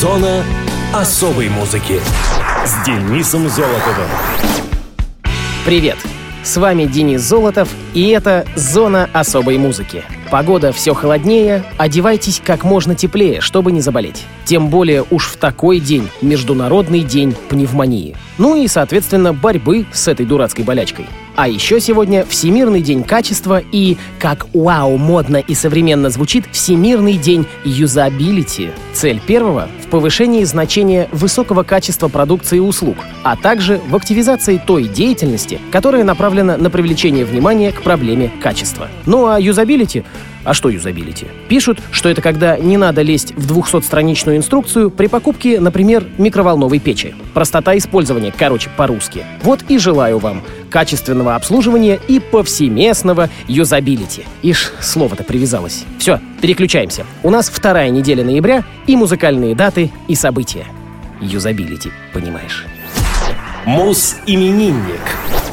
Зона особой музыки с Денисом Золотовым. Привет! С вами Денис Золотов, и это «Зона особой музыки». Погода все холоднее, одевайтесь как можно теплее, чтобы не заболеть. Тем более уж в такой день, Международный день пневмонии. Ну и, соответственно, борьбы с этой дурацкой болячкой. А еще сегодня Всемирный день качества и, как вау, модно и современно звучит, Всемирный день юзабилити. Цель первого — повышении значения высокого качества продукции и услуг, а также в активизации той деятельности, которая направлена на привлечение внимания к проблеме качества. Ну а юзабилити а что юзабилити? Пишут, что это когда не надо лезть в 200-страничную инструкцию при покупке, например, микроволновой печи. Простота использования, короче, по-русски. Вот и желаю вам качественного обслуживания и повсеместного юзабилити. Ишь, слово-то привязалось. Все, переключаемся. У нас вторая неделя ноября и музыкальные даты и события. Юзабилити, понимаешь. Мус-именинник.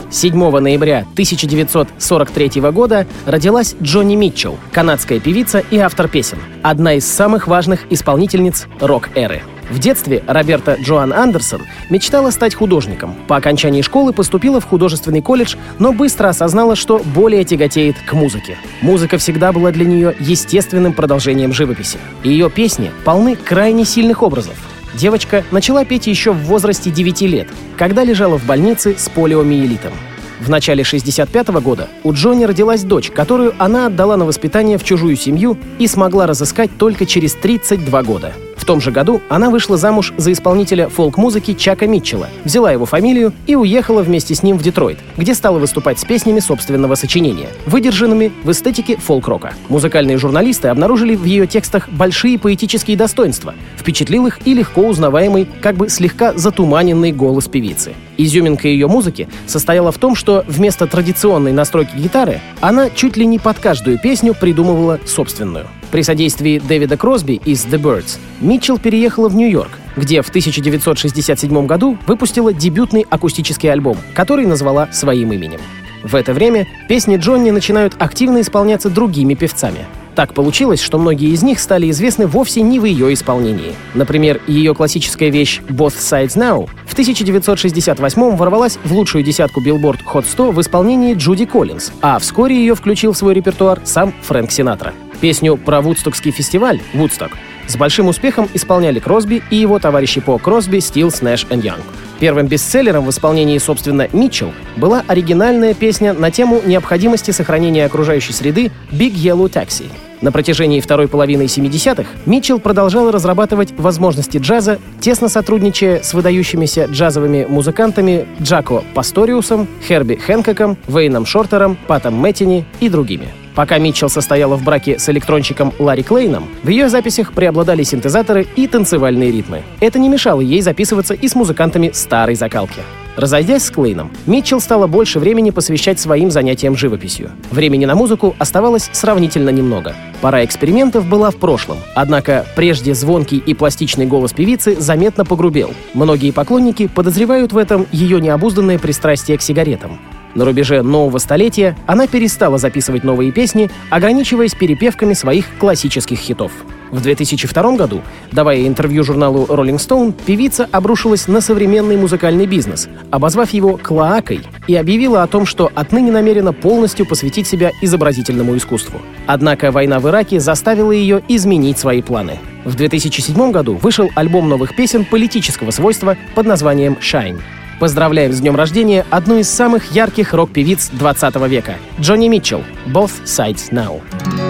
7 ноября 1943 года родилась Джонни Митчелл, канадская певица и автор песен, одна из самых важных исполнительниц рок-эры. В детстве Роберта Джоан Андерсон мечтала стать художником. По окончании школы поступила в художественный колледж, но быстро осознала, что более тяготеет к музыке. Музыка всегда была для нее естественным продолжением живописи. Ее песни полны крайне сильных образов. Девочка начала петь еще в возрасте 9 лет, когда лежала в больнице с полиомиелитом. В начале 65 -го года у Джонни родилась дочь, которую она отдала на воспитание в чужую семью и смогла разыскать только через 32 года том же году она вышла замуж за исполнителя фолк-музыки Чака Митчелла, взяла его фамилию и уехала вместе с ним в Детройт, где стала выступать с песнями собственного сочинения, выдержанными в эстетике фолк-рока. Музыкальные журналисты обнаружили в ее текстах большие поэтические достоинства, впечатлил их и легко узнаваемый, как бы слегка затуманенный голос певицы. Изюминка ее музыки состояла в том, что вместо традиционной настройки гитары она чуть ли не под каждую песню придумывала собственную. При содействии Дэвида Кросби из The Birds Митчелл переехала в Нью-Йорк, где в 1967 году выпустила дебютный акустический альбом, который назвала своим именем. В это время песни Джонни начинают активно исполняться другими певцами. Так получилось, что многие из них стали известны вовсе не в ее исполнении. Например, ее классическая вещь «Both Sides Now» в 1968 ворвалась в лучшую десятку Billboard Hot 100 в исполнении Джуди Коллинз, а вскоре ее включил в свой репертуар сам Фрэнк Синатра. Песню про Вудстокский фестиваль «Вудсток» с большим успехом исполняли Кросби и его товарищи по Кросби, Стилс, Нэш и Янг. Первым бестселлером в исполнении, собственно, Митчелл была оригинальная песня на тему необходимости сохранения окружающей среды «Big Yellow Taxi». На протяжении второй половины 70-х Митчелл продолжал разрабатывать возможности джаза, тесно сотрудничая с выдающимися джазовыми музыкантами Джако Пасториусом, Херби Хэнкоком, Вейном Шортером, Патом Мэттини и другими. Пока Митчелл состояла в браке с электронщиком Ларри Клейном, в ее записях преобладали синтезаторы и танцевальные ритмы. Это не мешало ей записываться и с музыкантами старой закалки. Разойдясь с Клейном, Митчелл стала больше времени посвящать своим занятиям живописью. Времени на музыку оставалось сравнительно немного. Пора экспериментов была в прошлом, однако прежде звонкий и пластичный голос певицы заметно погрубел. Многие поклонники подозревают в этом ее необузданное пристрастие к сигаретам. На рубеже нового столетия она перестала записывать новые песни, ограничиваясь перепевками своих классических хитов. В 2002 году, давая интервью журналу Rolling Stone, певица обрушилась на современный музыкальный бизнес, обозвав его «клоакой» и объявила о том, что отныне намерена полностью посвятить себя изобразительному искусству. Однако война в Ираке заставила ее изменить свои планы. В 2007 году вышел альбом новых песен политического свойства под названием «Shine». Поздравляем с днем рождения одну из самых ярких рок-певиц 20 века — Джонни Митчелл «Both Sides Now».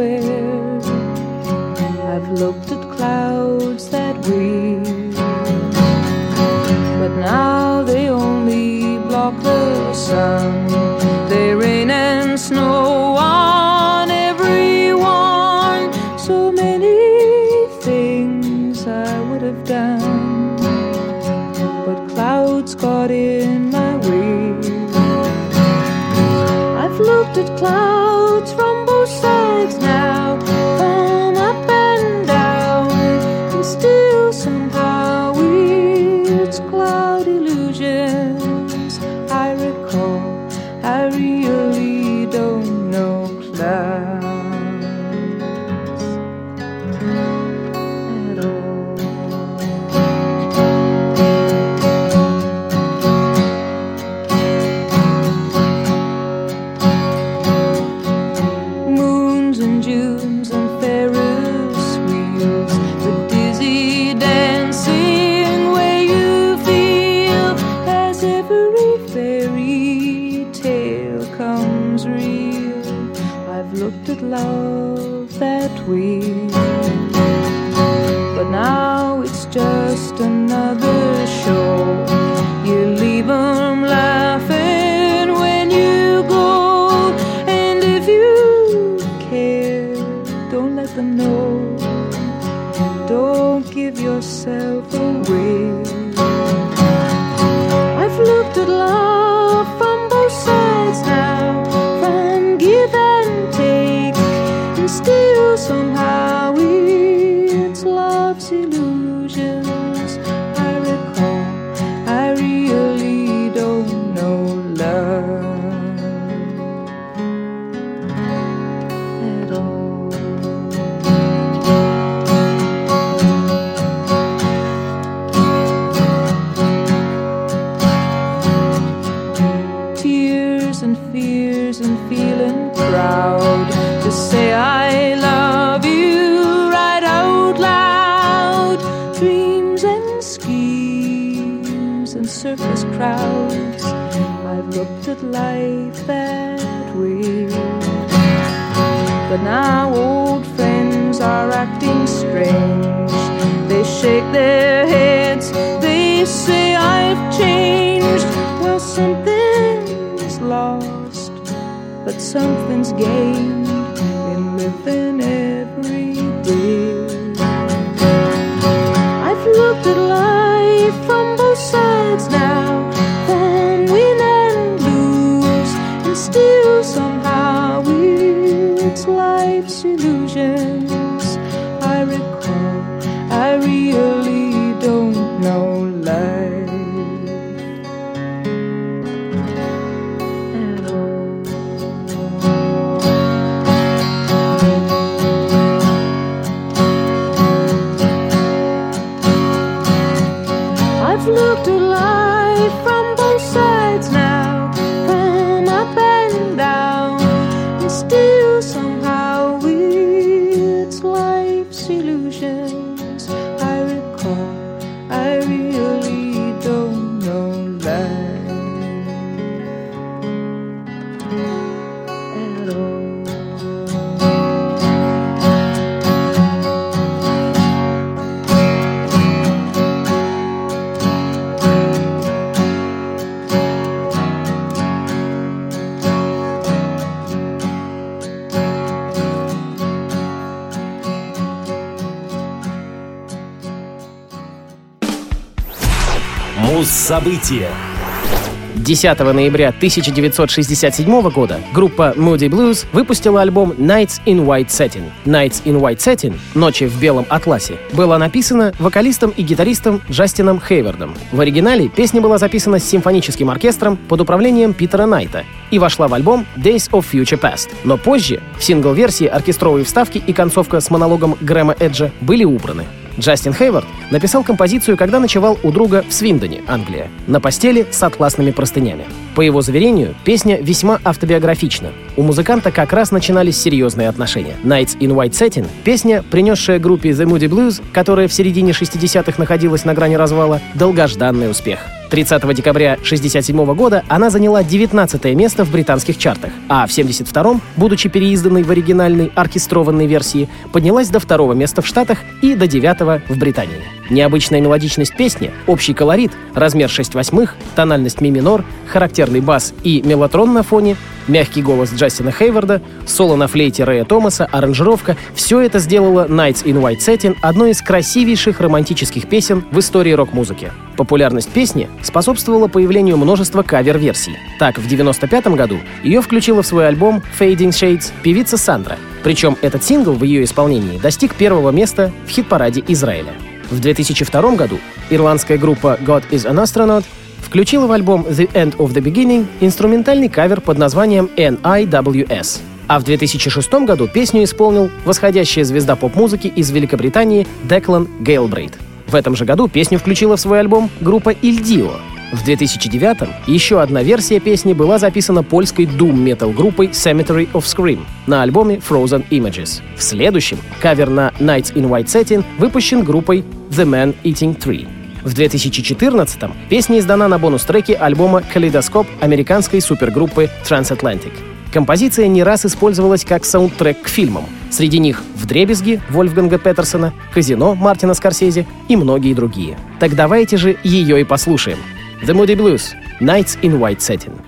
Everywhere. I've looked at clouds that we, but now they only block the sun. They rain and snow Don't give yourself away. surface crowds. I've looked at life that way. But now old friends are acting strange. They shake their heads, they say I've changed. Well, something's lost, but something's gained in living. really don't know. События. 10 ноября 1967 года группа Moody Blues выпустила альбом Nights in White Satin. Nights in White Satin — «Ночи в белом атласе» была написана вокалистом и гитаристом Джастином Хейвардом. В оригинале песня была записана с симфоническим оркестром под управлением Питера Найта и вошла в альбом Days of Future Past. Но позже в сингл-версии оркестровые вставки и концовка с монологом Грэма Эджа были убраны. Джастин Хейвард написал композицию, когда ночевал у друга в Свиндоне, Англия, на постели с атласными простынями. По его заверению, песня весьма автобиографична. У музыканта как раз начинались серьезные отношения. Nights in White Satin — песня, принесшая группе The Moody Blues, которая в середине 60-х находилась на грани развала, долгожданный успех — 30 декабря 1967 года она заняла 19 место в британских чартах, а в 1972, будучи переизданной в оригинальной оркестрованной версии, поднялась до второго места в Штатах и до девятого в Британии. Необычная мелодичность песни, общий колорит, размер 6 восьмых, тональность ми минор, характерный бас и мелатрон на фоне Мягкий голос Джастина Хейварда, соло на флейте Рэя Томаса, аранжировка — все это сделало Nights in White Satin одной из красивейших романтических песен в истории рок-музыки. Популярность песни способствовала появлению множества кавер-версий. Так, в 1995 году ее включила в свой альбом Fading Shades певица Сандра. Причем этот сингл в ее исполнении достиг первого места в хит-параде Израиля. В 2002 году ирландская группа God is an Astronaut включила в альбом The End of the Beginning инструментальный кавер под названием NIWS. А в 2006 году песню исполнил восходящая звезда поп-музыки из Великобритании Деклан Гэлбрейт. В этом же году песню включила в свой альбом группа Il Divo. В 2009-м еще одна версия песни была записана польской doom-метал группой Cemetery of Scream на альбоме Frozen Images. В следующем кавер на Nights in White Satin выпущен группой The Man Eating Tree. В 2014-м песня издана на бонус-треке альбома «Калейдоскоп» американской супергруппы Transatlantic. Композиция не раз использовалась как саундтрек к фильмам. Среди них «Вдребезги» Вольфганга Петерсона, «Казино» Мартина Скорсезе и многие другие. Так давайте же ее и послушаем. The Moody Blues — Nights in White Satin.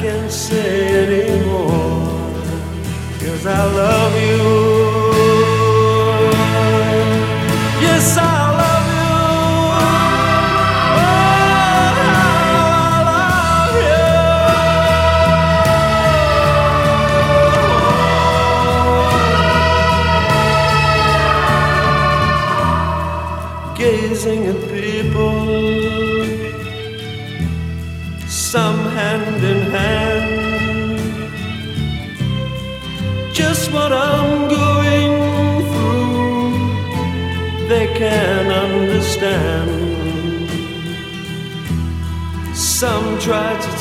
I can't say anymore. Cause I love you.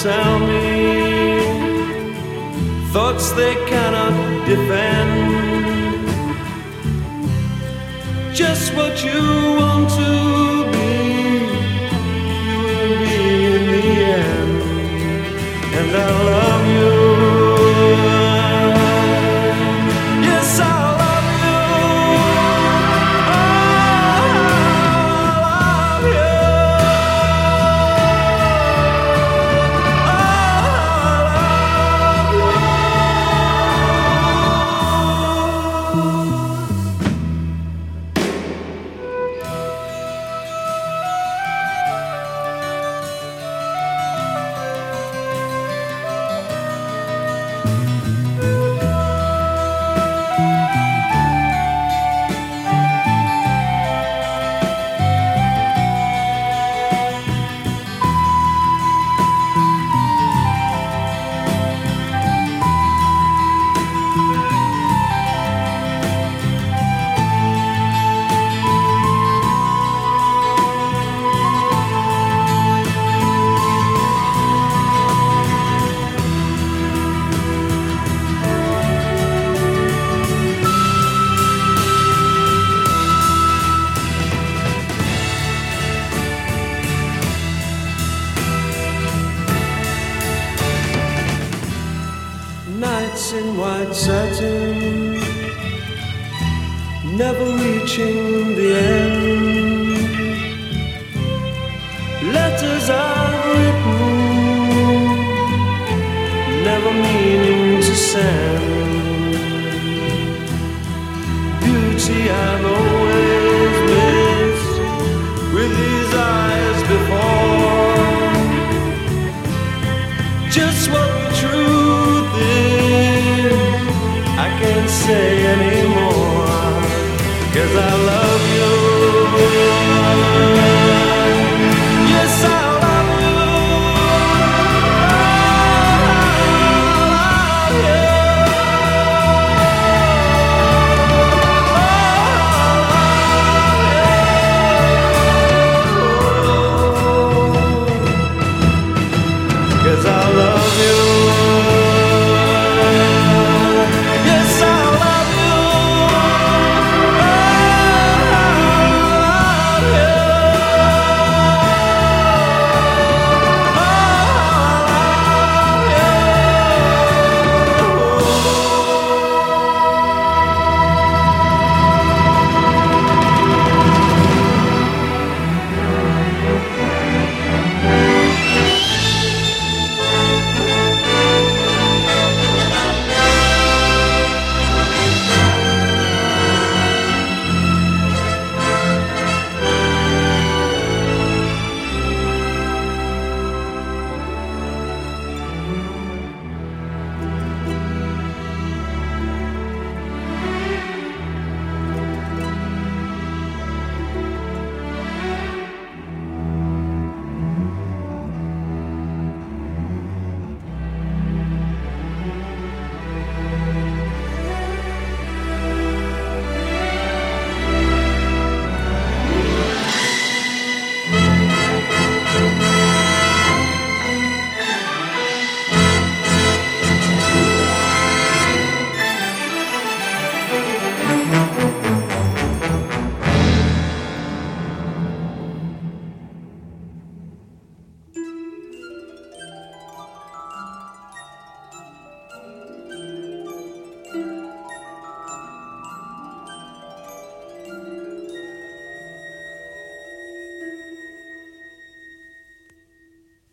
Tell me thoughts they cannot defend. Just what you want to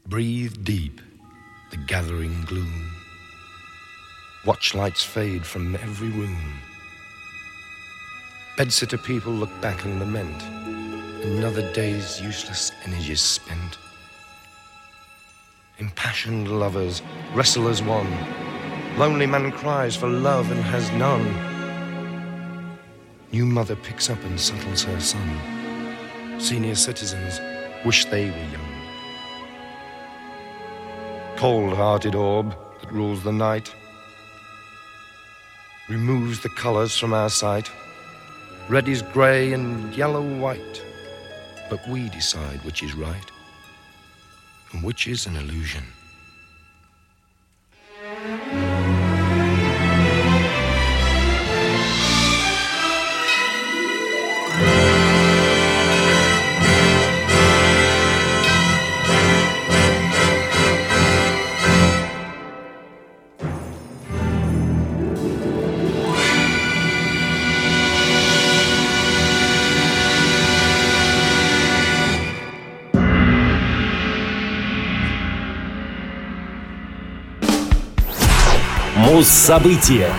Breathe deep the gathering gloom. Watch lights fade from every room. Bedsitter people look back and lament. Another day's useless energies spent. Impassioned lovers wrestle as one. Lonely man cries for love and has none. New mother picks up and settles her son. Senior citizens wish they were young. Cold hearted orb that rules the night removes the colors from our sight. Red is grey and yellow white, but we decide which is right and which is an illusion. Муз-события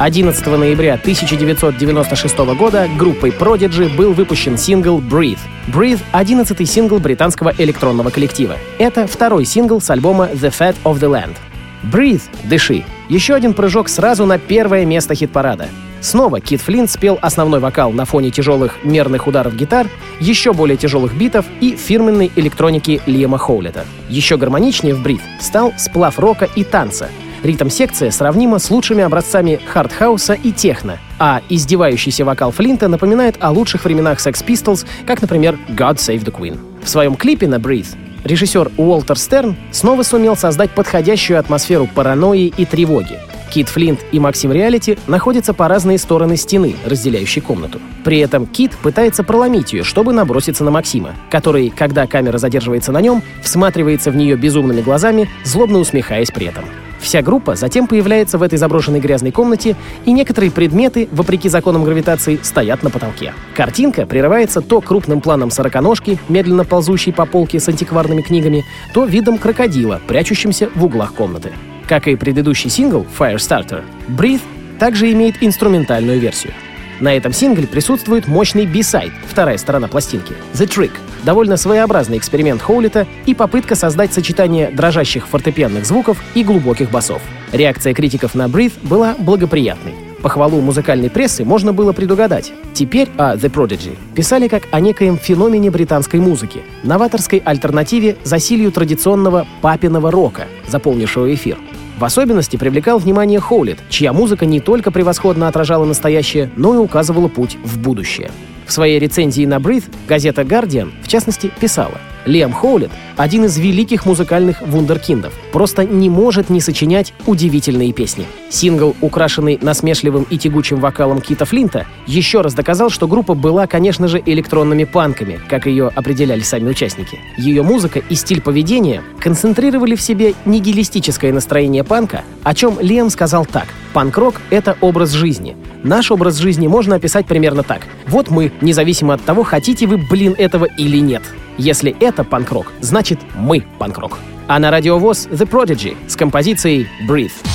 11 ноября 1996 года группой Prodigy был выпущен сингл «Breathe». «Breathe» — 11 сингл британского электронного коллектива. Это второй сингл с альбома «The Fat of the Land». «Breathe» — «Дыши» — еще один прыжок сразу на первое место хит-парада. Снова Кит Флинт спел основной вокал на фоне тяжелых мерных ударов гитар, еще более тяжелых битов и фирменной электроники Лиама Хоулета. Еще гармоничнее в «Breathe» стал сплав рока и танца — Ритм-секция сравнима с лучшими образцами хардхауса и техно, а издевающийся вокал Флинта напоминает о лучших временах Sex Pistols, как, например, God Save the Queen. В своем клипе на Breathe режиссер Уолтер Стерн снова сумел создать подходящую атмосферу паранойи и тревоги. Кит Флинт и Максим Реалити находятся по разные стороны стены, разделяющей комнату. При этом Кит пытается проломить ее, чтобы наброситься на Максима, который, когда камера задерживается на нем, всматривается в нее безумными глазами, злобно усмехаясь при этом. Вся группа затем появляется в этой заброшенной грязной комнате, и некоторые предметы, вопреки законам гравитации, стоят на потолке. Картинка прерывается то крупным планом сороконожки, медленно ползущей по полке с антикварными книгами, то видом крокодила, прячущимся в углах комнаты. Как и предыдущий сингл Firestarter, Breathe также имеет инструментальную версию. На этом сингле присутствует мощный B-сайд, вторая сторона пластинки, The Trick, довольно своеобразный эксперимент Хоулита и попытка создать сочетание дрожащих фортепианных звуков и глубоких басов. Реакция критиков на Breathe была благоприятной. Похвалу музыкальной прессы можно было предугадать. Теперь о The Prodigy писали как о некоем феномене британской музыки, новаторской альтернативе засилью традиционного папиного рока, заполнившего эфир. В особенности привлекал внимание Хоулит, чья музыка не только превосходно отражала настоящее, но и указывала путь в будущее. В своей рецензии на Breathe газета Guardian, в частности, писала — Лиам Хоулет — один из великих музыкальных вундеркиндов. Просто не может не сочинять удивительные песни. Сингл, украшенный насмешливым и тягучим вокалом Кита Флинта, еще раз доказал, что группа была, конечно же, электронными панками, как ее определяли сами участники. Ее музыка и стиль поведения концентрировали в себе нигилистическое настроение панка, о чем Лиам сказал так. «Панк-рок — это образ жизни. Наш образ жизни можно описать примерно так. Вот мы, независимо от того, хотите вы, блин, этого или нет. Если это панк-рок, значит мы панк-рок. А на радиовоз The Prodigy с композицией Breathe.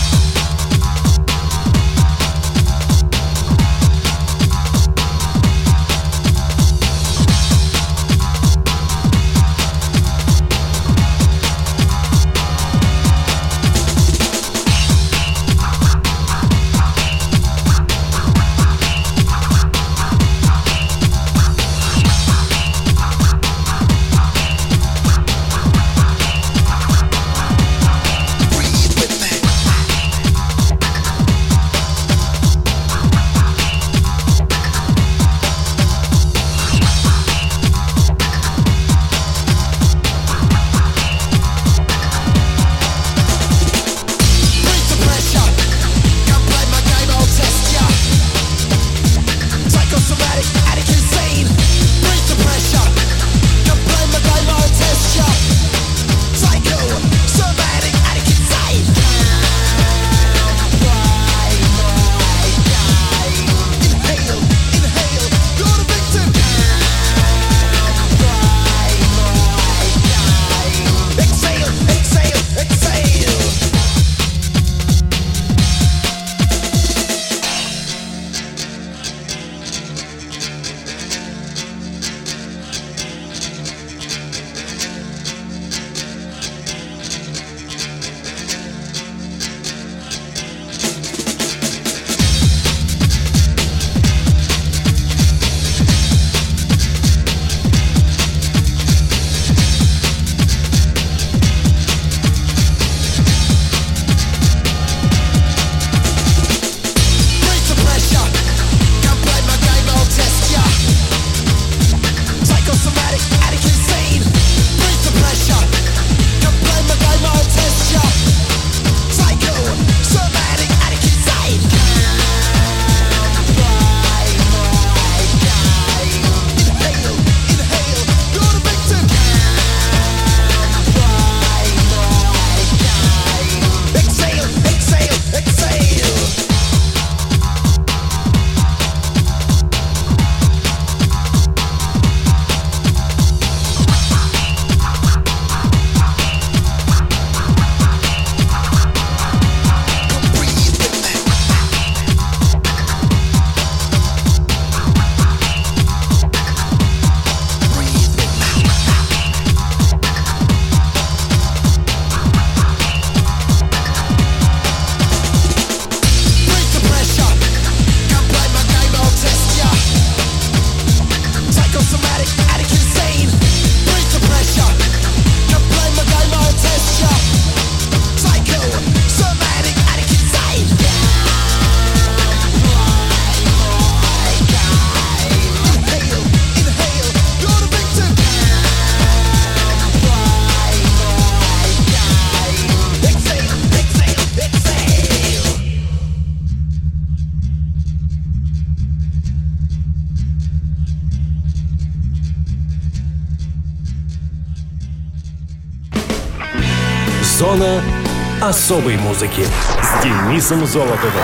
Особой музыки с Денисом Золотовым.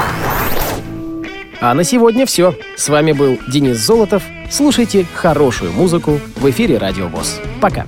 А на сегодня все. С вами был Денис Золотов. Слушайте хорошую музыку в эфире Радио ВОЗ. Пока.